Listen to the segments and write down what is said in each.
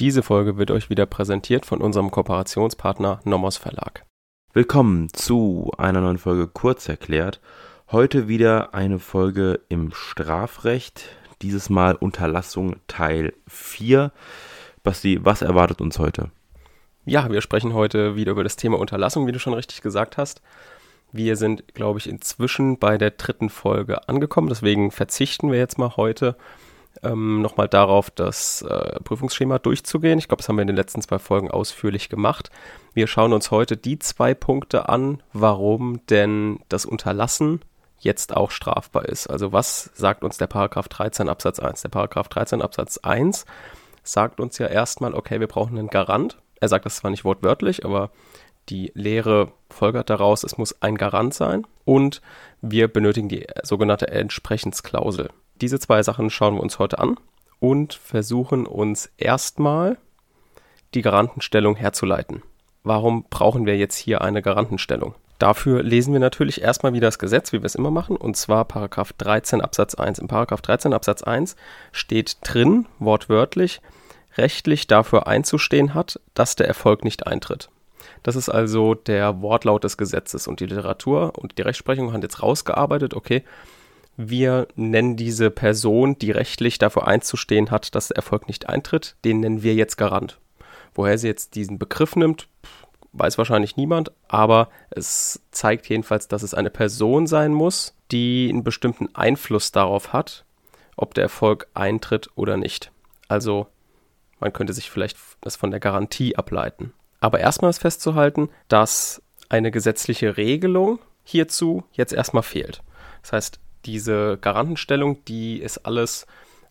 Diese Folge wird euch wieder präsentiert von unserem Kooperationspartner Nomos Verlag. Willkommen zu einer neuen Folge Kurz erklärt. Heute wieder eine Folge im Strafrecht, dieses Mal Unterlassung Teil 4. Basti, was erwartet uns heute? Ja, wir sprechen heute wieder über das Thema Unterlassung, wie du schon richtig gesagt hast. Wir sind, glaube ich, inzwischen bei der dritten Folge angekommen. Deswegen verzichten wir jetzt mal heute ähm, nochmal darauf, das äh, Prüfungsschema durchzugehen. Ich glaube, das haben wir in den letzten zwei Folgen ausführlich gemacht. Wir schauen uns heute die zwei Punkte an, warum denn das Unterlassen jetzt auch strafbar ist. Also was sagt uns der Paragraph 13 Absatz 1? Der Paragraph 13 Absatz 1 sagt uns ja erstmal, okay, wir brauchen einen Garant. Er sagt das zwar nicht wortwörtlich, aber die Lehre folgert daraus, es muss ein Garant sein und wir benötigen die sogenannte Entsprechensklausel. Diese zwei Sachen schauen wir uns heute an und versuchen uns erstmal die Garantenstellung herzuleiten. Warum brauchen wir jetzt hier eine Garantenstellung? Dafür lesen wir natürlich erstmal wieder das Gesetz, wie wir es immer machen, und zwar Paragraph 13 Absatz 1. Im Paragraph 13 Absatz 1 steht drin, wortwörtlich, rechtlich dafür einzustehen hat, dass der Erfolg nicht eintritt. Das ist also der Wortlaut des Gesetzes und die Literatur und die Rechtsprechung haben jetzt rausgearbeitet, okay, wir nennen diese Person, die rechtlich dafür einzustehen hat, dass der Erfolg nicht eintritt, den nennen wir jetzt Garant. Woher sie jetzt diesen Begriff nimmt, weiß wahrscheinlich niemand, aber es zeigt jedenfalls, dass es eine Person sein muss, die einen bestimmten Einfluss darauf hat, ob der Erfolg eintritt oder nicht. Also man könnte sich vielleicht das von der Garantie ableiten. Aber erstmal ist festzuhalten, dass eine gesetzliche Regelung hierzu jetzt erstmal fehlt. Das heißt, diese Garantenstellung, die ist alles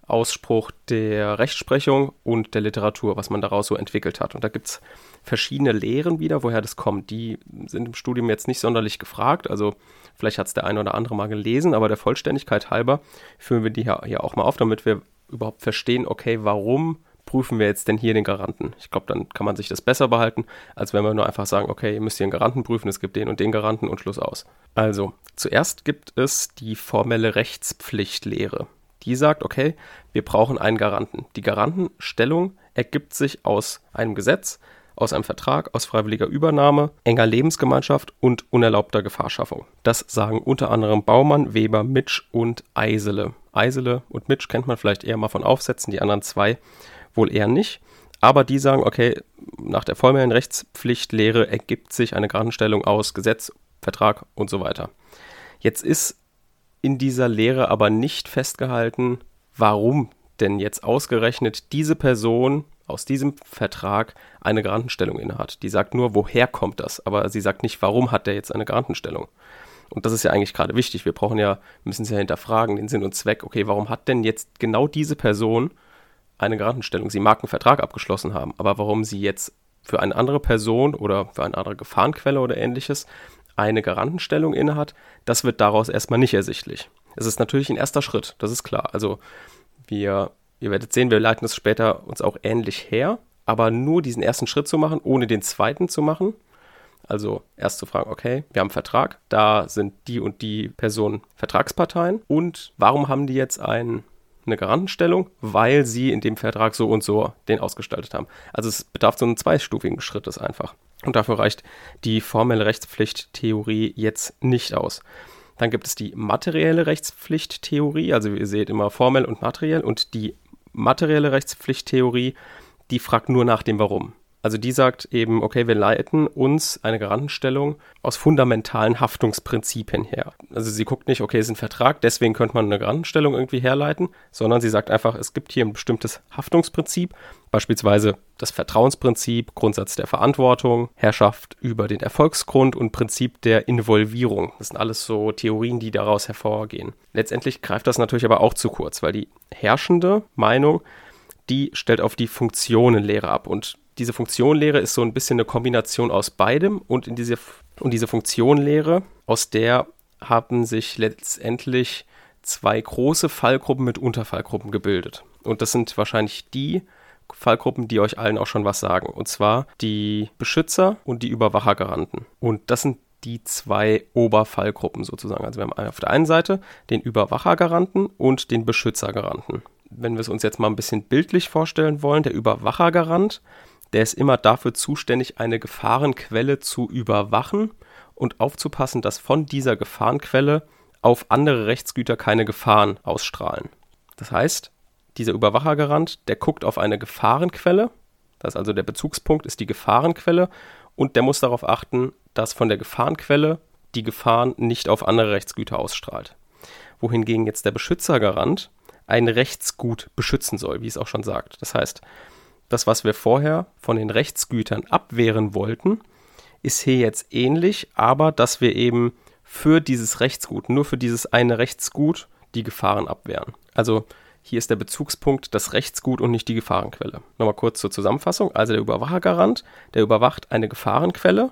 Ausspruch der Rechtsprechung und der Literatur, was man daraus so entwickelt hat. Und da gibt es verschiedene Lehren wieder, woher das kommt. Die sind im Studium jetzt nicht sonderlich gefragt. Also vielleicht hat es der eine oder andere mal gelesen, aber der Vollständigkeit halber führen wir die hier auch mal auf, damit wir überhaupt verstehen, okay, warum prüfen wir jetzt denn hier den Garanten? Ich glaube, dann kann man sich das besser behalten, als wenn wir nur einfach sagen, okay, ihr müsst hier einen Garanten prüfen, es gibt den und den Garanten und Schluss aus. Also, zuerst gibt es die formelle Rechtspflichtlehre. Die sagt, okay, wir brauchen einen Garanten. Die Garantenstellung ergibt sich aus einem Gesetz, aus einem Vertrag, aus freiwilliger Übernahme, enger Lebensgemeinschaft und unerlaubter Gefahrschaffung. Das sagen unter anderem Baumann, Weber, Mitsch und Eisele. Eisele und Mitsch kennt man vielleicht eher mal von Aufsätzen, die anderen zwei wohl eher nicht. Aber die sagen, okay, nach der formellen Rechtspflichtlehre ergibt sich eine Garantenstellung aus Gesetz, Vertrag und so weiter. Jetzt ist in dieser Lehre aber nicht festgehalten, warum denn jetzt ausgerechnet diese Person aus diesem Vertrag eine Garantenstellung innehat. Die sagt nur, woher kommt das, aber sie sagt nicht, warum hat der jetzt eine Garantenstellung. Und das ist ja eigentlich gerade wichtig. Wir brauchen ja, müssen es ja hinterfragen, den Sinn und Zweck. Okay, warum hat denn jetzt genau diese Person eine Garantenstellung. Sie mag einen Vertrag abgeschlossen haben, aber warum sie jetzt für eine andere Person oder für eine andere Gefahrenquelle oder ähnliches eine Garantenstellung innehat, das wird daraus erstmal nicht ersichtlich. Es ist natürlich ein erster Schritt, das ist klar. Also wir, ihr werdet sehen, wir leiten es später uns auch ähnlich her, aber nur diesen ersten Schritt zu machen, ohne den zweiten zu machen, also erst zu fragen, okay, wir haben einen Vertrag, da sind die und die Personen Vertragsparteien und warum haben die jetzt einen eine Garantenstellung, weil sie in dem Vertrag so und so den ausgestaltet haben. Also es bedarf so einen zweistufigen Schrittes einfach. Und dafür reicht die formelle Rechtspflichttheorie jetzt nicht aus. Dann gibt es die materielle Rechtspflichttheorie, also ihr seht immer formell und materiell. Und die materielle Rechtspflichttheorie, die fragt nur nach dem Warum. Also die sagt eben, okay, wir leiten uns eine Garantenstellung aus fundamentalen Haftungsprinzipien her. Also sie guckt nicht, okay, es ist ein Vertrag, deswegen könnte man eine Garantenstellung irgendwie herleiten, sondern sie sagt einfach, es gibt hier ein bestimmtes Haftungsprinzip, beispielsweise das Vertrauensprinzip, Grundsatz der Verantwortung, Herrschaft über den Erfolgsgrund und Prinzip der Involvierung. Das sind alles so Theorien, die daraus hervorgehen. Letztendlich greift das natürlich aber auch zu kurz, weil die herrschende Meinung die stellt auf die Funktionenlehre ab. Und diese Funktionenlehre ist so ein bisschen eine Kombination aus beidem und in diese, und diese Funktionenlehre, aus der haben sich letztendlich zwei große Fallgruppen mit Unterfallgruppen gebildet. Und das sind wahrscheinlich die Fallgruppen, die euch allen auch schon was sagen. Und zwar die Beschützer und die Überwachergaranten. Und das sind die zwei Oberfallgruppen sozusagen. Also wir haben auf der einen Seite den Überwachergaranten und den Beschützergaranten wenn wir es uns jetzt mal ein bisschen bildlich vorstellen wollen, der Überwachergarant, der ist immer dafür zuständig, eine Gefahrenquelle zu überwachen und aufzupassen, dass von dieser Gefahrenquelle auf andere Rechtsgüter keine Gefahren ausstrahlen. Das heißt, dieser Überwachergarant, der guckt auf eine Gefahrenquelle, das ist also der Bezugspunkt ist die Gefahrenquelle und der muss darauf achten, dass von der Gefahrenquelle die Gefahren nicht auf andere Rechtsgüter ausstrahlt. Wohingegen jetzt der Beschützergarant ein Rechtsgut beschützen soll, wie es auch schon sagt. Das heißt, das, was wir vorher von den Rechtsgütern abwehren wollten, ist hier jetzt ähnlich, aber dass wir eben für dieses Rechtsgut, nur für dieses eine Rechtsgut, die Gefahren abwehren. Also hier ist der Bezugspunkt das Rechtsgut und nicht die Gefahrenquelle. Nochmal kurz zur Zusammenfassung. Also der Überwachergarant, der überwacht eine Gefahrenquelle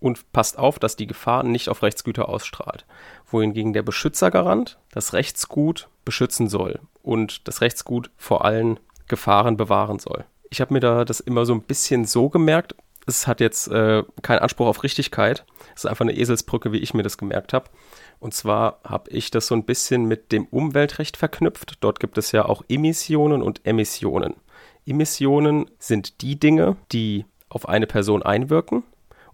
und passt auf, dass die Gefahr nicht auf Rechtsgüter ausstrahlt. Wohingegen der Beschützergarant das Rechtsgut beschützen soll und das Rechtsgut vor allen Gefahren bewahren soll. Ich habe mir da das immer so ein bisschen so gemerkt, es hat jetzt äh, keinen Anspruch auf Richtigkeit. Es ist einfach eine Eselsbrücke, wie ich mir das gemerkt habe. Und zwar habe ich das so ein bisschen mit dem Umweltrecht verknüpft. Dort gibt es ja auch Emissionen und Emissionen. Emissionen sind die Dinge, die auf eine Person einwirken.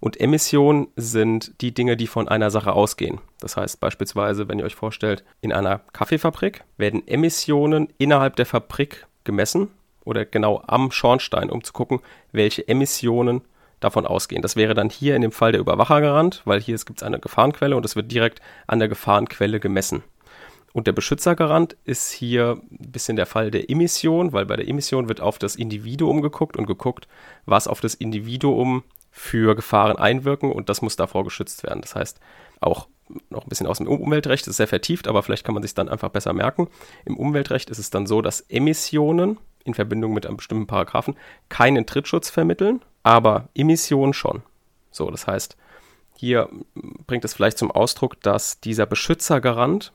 Und Emissionen sind die Dinge, die von einer Sache ausgehen. Das heißt beispielsweise, wenn ihr euch vorstellt, in einer Kaffeefabrik werden Emissionen innerhalb der Fabrik gemessen oder genau am Schornstein, um zu gucken, welche Emissionen davon ausgehen. Das wäre dann hier in dem Fall der Überwachergarant, weil hier gibt es eine Gefahrenquelle und es wird direkt an der Gefahrenquelle gemessen. Und der Beschützergarant ist hier ein bisschen der Fall der Emission, weil bei der Emission wird auf das Individuum geguckt und geguckt, was auf das Individuum für Gefahren einwirken und das muss davor geschützt werden. Das heißt, auch noch ein bisschen aus dem Umweltrecht, ist sehr vertieft, aber vielleicht kann man sich dann einfach besser merken. Im Umweltrecht ist es dann so, dass Emissionen in Verbindung mit einem bestimmten Paragraphen keinen Trittschutz vermitteln, aber Emission schon. So, das heißt, hier bringt es vielleicht zum Ausdruck, dass dieser Beschützergarant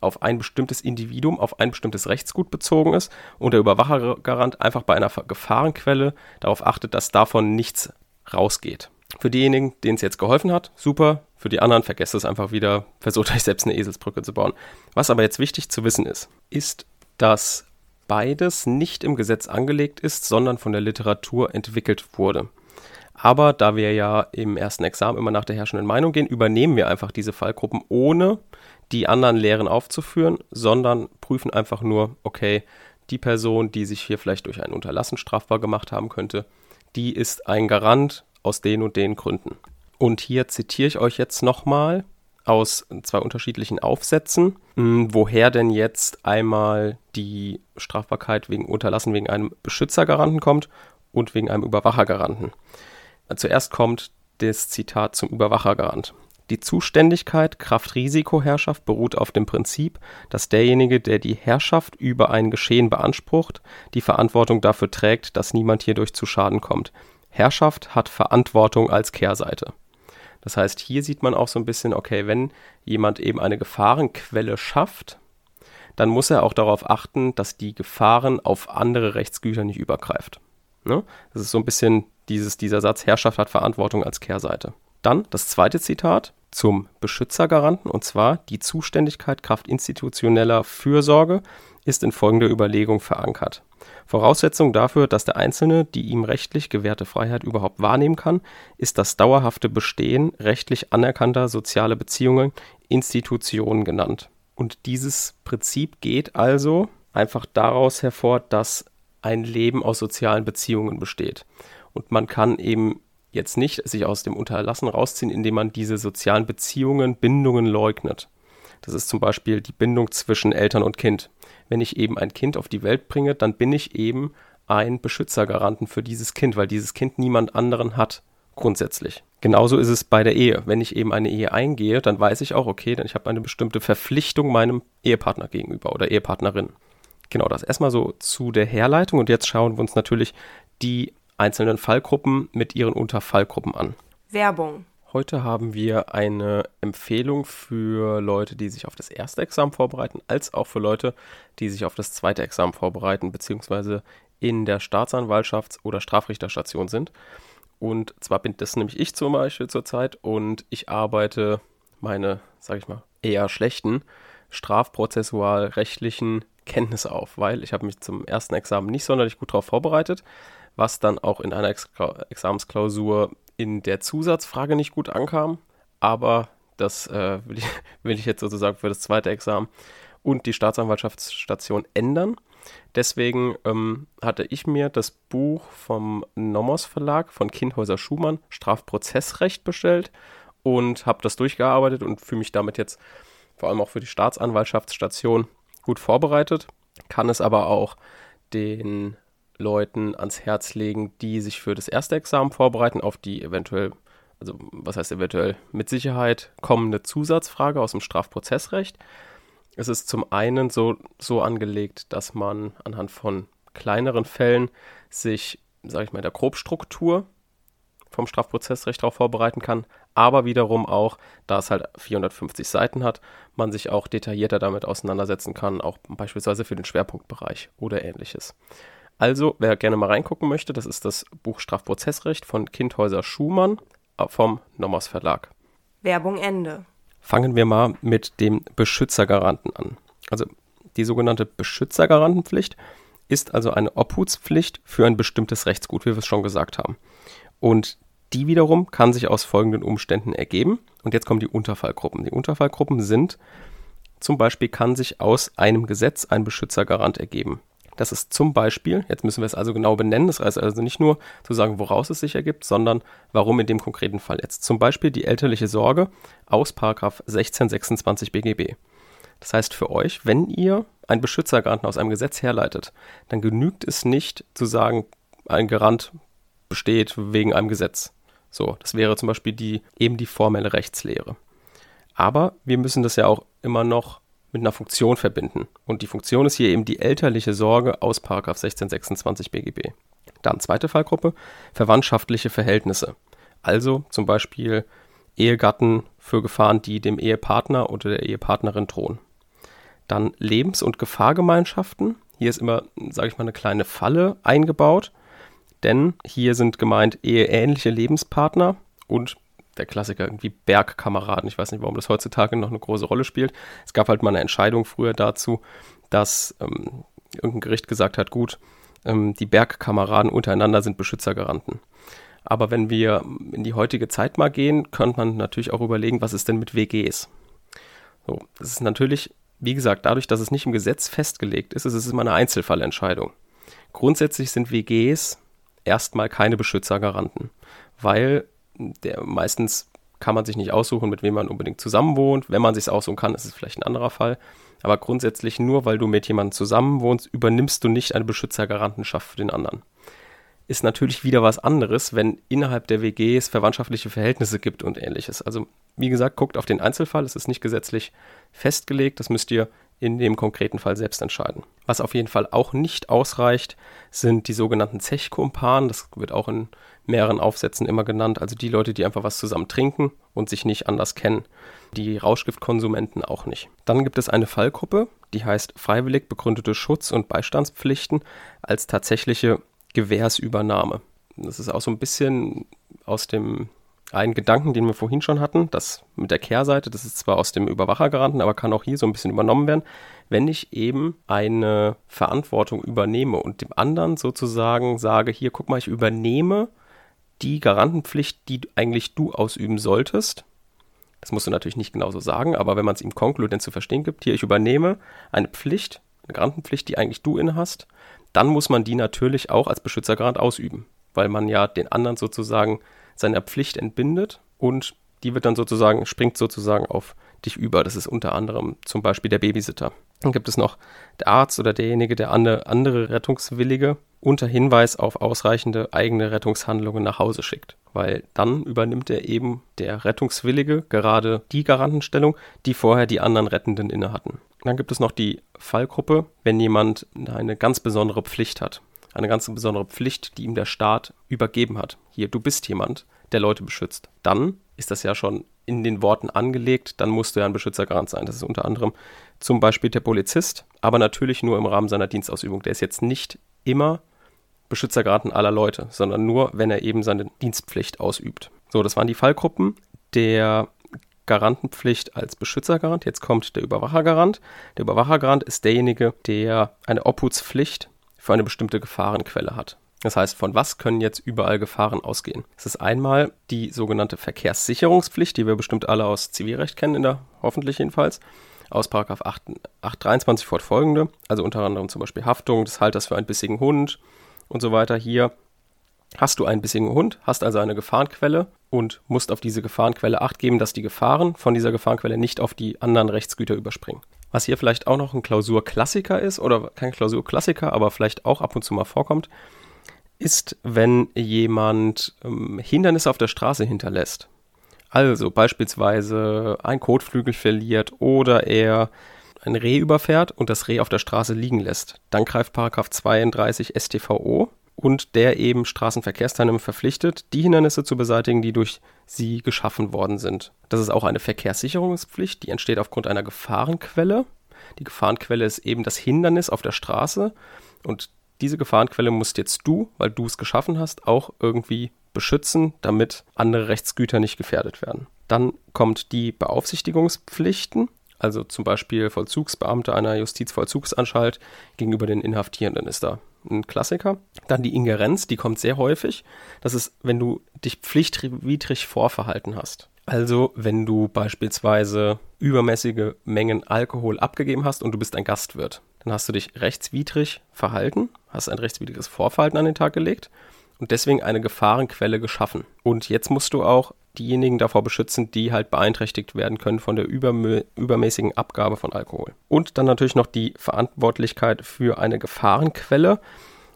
auf ein bestimmtes Individuum, auf ein bestimmtes Rechtsgut bezogen ist und der Überwachergarant einfach bei einer Gefahrenquelle darauf achtet, dass davon nichts rausgeht. Für diejenigen, denen es jetzt geholfen hat, super. Für die anderen vergesst es einfach wieder, versucht euch selbst eine Eselsbrücke zu bauen. Was aber jetzt wichtig zu wissen ist, ist, dass beides nicht im Gesetz angelegt ist, sondern von der Literatur entwickelt wurde. Aber da wir ja im ersten Examen immer nach der herrschenden Meinung gehen, übernehmen wir einfach diese Fallgruppen, ohne die anderen Lehren aufzuführen, sondern prüfen einfach nur, okay, die Person, die sich hier vielleicht durch ein Unterlassen strafbar gemacht haben könnte, die ist ein Garant aus den und den Gründen. Und hier zitiere ich euch jetzt nochmal aus zwei unterschiedlichen Aufsätzen, hm, woher denn jetzt einmal die Strafbarkeit wegen Unterlassen wegen einem Beschützergaranten kommt und wegen einem Überwachergaranten. Zuerst kommt das Zitat zum Überwachergarant. Die Zuständigkeit Kraft Risikoherrschaft beruht auf dem Prinzip, dass derjenige, der die Herrschaft über ein Geschehen beansprucht, die Verantwortung dafür trägt, dass niemand hierdurch zu Schaden kommt. Herrschaft hat Verantwortung als Kehrseite. Das heißt, hier sieht man auch so ein bisschen, okay, wenn jemand eben eine Gefahrenquelle schafft, dann muss er auch darauf achten, dass die Gefahren auf andere Rechtsgüter nicht übergreift. Ne? Das ist so ein bisschen dieses, dieser Satz, Herrschaft hat Verantwortung als Kehrseite. Dann das zweite Zitat zum Beschützergaranten, und zwar die Zuständigkeit Kraft institutioneller Fürsorge ist in folgender Überlegung verankert. Voraussetzung dafür, dass der Einzelne die ihm rechtlich gewährte Freiheit überhaupt wahrnehmen kann, ist das dauerhafte Bestehen rechtlich anerkannter sozialer Beziehungen, Institutionen genannt. Und dieses Prinzip geht also einfach daraus hervor, dass ein Leben aus sozialen Beziehungen besteht. Und man kann eben jetzt nicht sich aus dem Unterlassen rausziehen, indem man diese sozialen Beziehungen, Bindungen leugnet. Das ist zum Beispiel die Bindung zwischen Eltern und Kind. Wenn ich eben ein Kind auf die Welt bringe, dann bin ich eben ein Beschützergaranten für dieses Kind, weil dieses Kind niemand anderen hat, grundsätzlich. Genauso ist es bei der Ehe. Wenn ich eben eine Ehe eingehe, dann weiß ich auch, okay, dann ich habe eine bestimmte Verpflichtung meinem Ehepartner gegenüber oder Ehepartnerin. Genau das erstmal so zu der Herleitung und jetzt schauen wir uns natürlich die einzelnen Fallgruppen mit ihren Unterfallgruppen an. Werbung. Heute haben wir eine Empfehlung für Leute, die sich auf das erste Examen vorbereiten, als auch für Leute, die sich auf das zweite Examen vorbereiten, beziehungsweise in der Staatsanwaltschafts- oder Strafrichterstation sind. Und zwar bin das nämlich ich zum Beispiel zurzeit und ich arbeite meine, sag ich mal, eher schlechten strafprozessual-rechtlichen Kenntnisse auf, weil ich habe mich zum ersten Examen nicht sonderlich gut darauf vorbereitet, was dann auch in einer Ex Examensklausur in der Zusatzfrage nicht gut ankam. Aber das äh, will, ich, will ich jetzt sozusagen für das zweite Examen und die Staatsanwaltschaftsstation ändern. Deswegen ähm, hatte ich mir das Buch vom Nomos Verlag von Kindhäuser Schumann, Strafprozessrecht, bestellt und habe das durchgearbeitet und fühle mich damit jetzt vor allem auch für die Staatsanwaltschaftsstation gut vorbereitet, kann es aber auch den Leuten ans Herz legen, die sich für das erste Examen vorbereiten, auf die eventuell, also was heißt eventuell, mit Sicherheit kommende Zusatzfrage aus dem Strafprozessrecht. Es ist zum einen so, so angelegt, dass man anhand von kleineren Fällen sich, sage ich mal, der Grobstruktur vom Strafprozessrecht darauf vorbereiten kann, aber wiederum auch, da es halt 450 Seiten hat, man sich auch detaillierter damit auseinandersetzen kann, auch beispielsweise für den Schwerpunktbereich oder ähnliches. Also, wer gerne mal reingucken möchte, das ist das Buch Strafprozessrecht von Kindhäuser Schumann äh, vom Nommers Verlag. Werbung Ende. Fangen wir mal mit dem Beschützergaranten an. Also die sogenannte Beschützergarantenpflicht ist also eine Obhutspflicht für ein bestimmtes Rechtsgut, wie wir es schon gesagt haben. Und die wiederum kann sich aus folgenden Umständen ergeben. Und jetzt kommen die Unterfallgruppen. Die Unterfallgruppen sind zum Beispiel kann sich aus einem Gesetz ein Beschützergarant ergeben. Das ist zum Beispiel, jetzt müssen wir es also genau benennen, das heißt also nicht nur zu sagen, woraus es sich ergibt, sondern warum in dem konkreten Fall jetzt. Zum Beispiel die elterliche Sorge aus 1626 BGB. Das heißt für euch, wenn ihr einen Beschützergaranten aus einem Gesetz herleitet, dann genügt es nicht zu sagen, ein Garant besteht wegen einem Gesetz. So, das wäre zum Beispiel die, eben die formelle Rechtslehre. Aber wir müssen das ja auch immer noch mit einer Funktion verbinden. Und die Funktion ist hier eben die elterliche Sorge aus 1626 BGB. Dann zweite Fallgruppe, verwandtschaftliche Verhältnisse. Also zum Beispiel Ehegatten für Gefahren, die dem Ehepartner oder der Ehepartnerin drohen. Dann Lebens- und Gefahrgemeinschaften. Hier ist immer, sage ich mal, eine kleine Falle eingebaut denn hier sind gemeint eheähnliche Lebenspartner und der Klassiker irgendwie Bergkameraden. Ich weiß nicht, warum das heutzutage noch eine große Rolle spielt. Es gab halt mal eine Entscheidung früher dazu, dass ähm, irgendein Gericht gesagt hat, gut, ähm, die Bergkameraden untereinander sind Beschützergaranten. Aber wenn wir in die heutige Zeit mal gehen, könnte man natürlich auch überlegen, was ist denn mit WGs? So, das ist natürlich, wie gesagt, dadurch, dass es nicht im Gesetz festgelegt ist, ist es immer eine Einzelfallentscheidung. Grundsätzlich sind WGs erstmal keine Beschützergaranten, weil der, meistens kann man sich nicht aussuchen, mit wem man unbedingt zusammenwohnt. Wenn man sich aussuchen kann, ist es vielleicht ein anderer Fall. Aber grundsätzlich nur, weil du mit jemandem zusammenwohnst, übernimmst du nicht eine Beschützergarantenschaft für den anderen. Ist natürlich wieder was anderes, wenn innerhalb der WGs verwandtschaftliche Verhältnisse gibt und ähnliches. Also, wie gesagt, guckt auf den Einzelfall. Es ist nicht gesetzlich festgelegt. Das müsst ihr in dem konkreten Fall selbst entscheiden. Was auf jeden Fall auch nicht ausreicht, sind die sogenannten Zechkumpanen. Das wird auch in mehreren Aufsätzen immer genannt. Also die Leute, die einfach was zusammen trinken und sich nicht anders kennen. Die Rauschgiftkonsumenten auch nicht. Dann gibt es eine Fallgruppe, die heißt freiwillig begründete Schutz- und Beistandspflichten als tatsächliche Gewährsübernahme. Das ist auch so ein bisschen aus dem einen Gedanken, den wir vorhin schon hatten, das mit der Kehrseite, das ist zwar aus dem Überwachergaranten, aber kann auch hier so ein bisschen übernommen werden, wenn ich eben eine Verantwortung übernehme und dem anderen sozusagen sage, hier guck mal, ich übernehme die Garantenpflicht, die eigentlich du ausüben solltest. Das musst du natürlich nicht genauso sagen, aber wenn man es ihm konkludent zu verstehen gibt, hier, ich übernehme eine Pflicht, eine Garantenpflicht, die eigentlich du inne dann muss man die natürlich auch als Beschützergarant ausüben, weil man ja den anderen sozusagen seiner Pflicht entbindet und die wird dann sozusagen, springt sozusagen auf dich über. Das ist unter anderem zum Beispiel der Babysitter. Dann gibt es noch der Arzt oder derjenige, der andere, andere Rettungswillige unter Hinweis auf ausreichende eigene Rettungshandlungen nach Hause schickt. Weil dann übernimmt er eben der Rettungswillige gerade die Garantenstellung, die vorher die anderen Rettenden inne hatten. Dann gibt es noch die Fallgruppe, wenn jemand eine ganz besondere Pflicht hat eine ganz besondere Pflicht, die ihm der Staat übergeben hat. Hier, du bist jemand, der Leute beschützt. Dann ist das ja schon in den Worten angelegt, dann musst du ja ein Beschützergarant sein. Das ist unter anderem zum Beispiel der Polizist, aber natürlich nur im Rahmen seiner Dienstausübung. Der ist jetzt nicht immer Beschützergaranten aller Leute, sondern nur, wenn er eben seine Dienstpflicht ausübt. So, das waren die Fallgruppen. Der Garantenpflicht als Beschützergarant. Jetzt kommt der Überwachergarant. Der Überwachergarant ist derjenige, der eine Obhutspflicht für eine bestimmte Gefahrenquelle hat. Das heißt, von was können jetzt überall Gefahren ausgehen? Es ist einmal die sogenannte Verkehrssicherungspflicht, die wir bestimmt alle aus Zivilrecht kennen, in der, hoffentlich jedenfalls, aus 8, 823 fortfolgende, also unter anderem zum Beispiel Haftung des Halters für einen bissigen Hund und so weiter. Hier hast du einen bissigen Hund, hast also eine Gefahrenquelle und musst auf diese Gefahrenquelle acht geben, dass die Gefahren von dieser Gefahrenquelle nicht auf die anderen Rechtsgüter überspringen. Was hier vielleicht auch noch ein Klausurklassiker ist, oder kein Klausurklassiker, aber vielleicht auch ab und zu mal vorkommt, ist, wenn jemand ähm, Hindernisse auf der Straße hinterlässt. Also beispielsweise ein Kotflügel verliert oder er ein Reh überfährt und das Reh auf der Straße liegen lässt. Dann greift Paragraph 32 StVO und der eben Straßenverkehrsteilnehmer verpflichtet, die Hindernisse zu beseitigen, die durch sie geschaffen worden sind. Das ist auch eine Verkehrssicherungspflicht, die entsteht aufgrund einer Gefahrenquelle. Die Gefahrenquelle ist eben das Hindernis auf der Straße und diese Gefahrenquelle musst jetzt du, weil du es geschaffen hast, auch irgendwie beschützen, damit andere Rechtsgüter nicht gefährdet werden. Dann kommt die Beaufsichtigungspflichten, also zum Beispiel Vollzugsbeamte einer Justizvollzugsanstalt gegenüber den Inhaftierenden ist da ein Klassiker. Dann die Ingerenz, die kommt sehr häufig. Das ist, wenn du dich pflichtwidrig vorverhalten hast. Also, wenn du beispielsweise übermäßige Mengen Alkohol abgegeben hast und du bist ein Gastwirt, dann hast du dich rechtswidrig verhalten, hast ein rechtswidriges Vorverhalten an den Tag gelegt und deswegen eine Gefahrenquelle geschaffen. Und jetzt musst du auch diejenigen davor beschützen, die halt beeinträchtigt werden können von der übermäßigen Abgabe von Alkohol. Und dann natürlich noch die Verantwortlichkeit für eine Gefahrenquelle.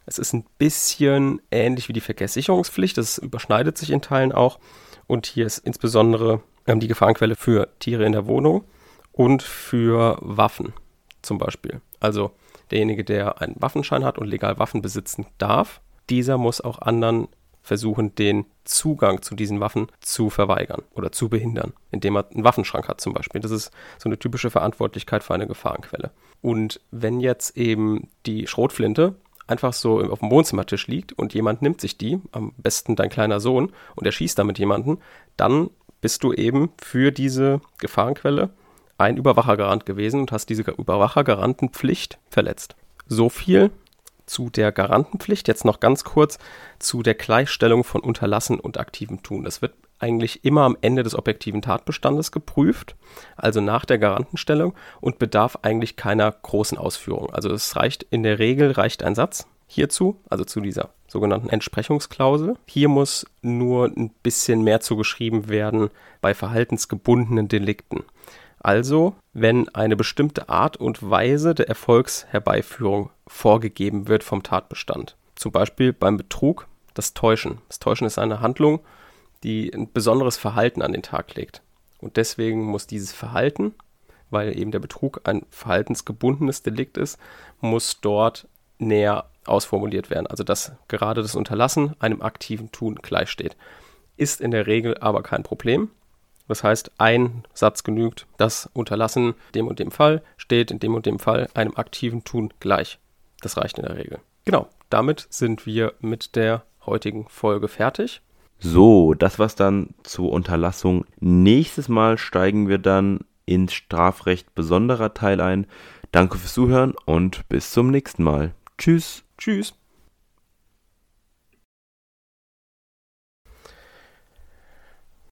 Es ist ein bisschen ähnlich wie die Verkehrssicherungspflicht, das überschneidet sich in Teilen auch. Und hier ist insbesondere ähm, die Gefahrenquelle für Tiere in der Wohnung und für Waffen zum Beispiel. Also derjenige, der einen Waffenschein hat und legal Waffen besitzen darf, dieser muss auch anderen versuchen, den Zugang zu diesen Waffen zu verweigern oder zu behindern, indem er einen Waffenschrank hat zum Beispiel. Das ist so eine typische Verantwortlichkeit für eine Gefahrenquelle. Und wenn jetzt eben die Schrotflinte einfach so auf dem Wohnzimmertisch liegt und jemand nimmt sich die, am besten dein kleiner Sohn, und er schießt damit jemanden, dann bist du eben für diese Gefahrenquelle ein Überwachergarant gewesen und hast diese Überwachergarantenpflicht verletzt. So viel zu der Garantenpflicht. Jetzt noch ganz kurz zu der Gleichstellung von Unterlassen und aktivem Tun. Das wird eigentlich immer am Ende des objektiven Tatbestandes geprüft, also nach der Garantenstellung und bedarf eigentlich keiner großen Ausführung. Also es reicht in der Regel reicht ein Satz hierzu, also zu dieser sogenannten Entsprechungsklausel. Hier muss nur ein bisschen mehr zugeschrieben werden bei verhaltensgebundenen Delikten. Also, wenn eine bestimmte Art und Weise der Erfolgsherbeiführung vorgegeben wird vom Tatbestand. Zum Beispiel beim Betrug das Täuschen. Das Täuschen ist eine Handlung, die ein besonderes Verhalten an den Tag legt. Und deswegen muss dieses Verhalten, weil eben der Betrug ein verhaltensgebundenes Delikt ist, muss dort näher ausformuliert werden. Also dass gerade das Unterlassen einem aktiven Tun gleichsteht. Ist in der Regel aber kein Problem. Das heißt, ein Satz genügt, das Unterlassen dem und dem Fall steht in dem und dem Fall einem aktiven Tun gleich. Das reicht in der Regel. Genau, damit sind wir mit der heutigen Folge fertig. So, das war's dann zur Unterlassung. Nächstes Mal steigen wir dann ins Strafrecht besonderer Teil ein. Danke fürs Zuhören und bis zum nächsten Mal. Tschüss. Tschüss.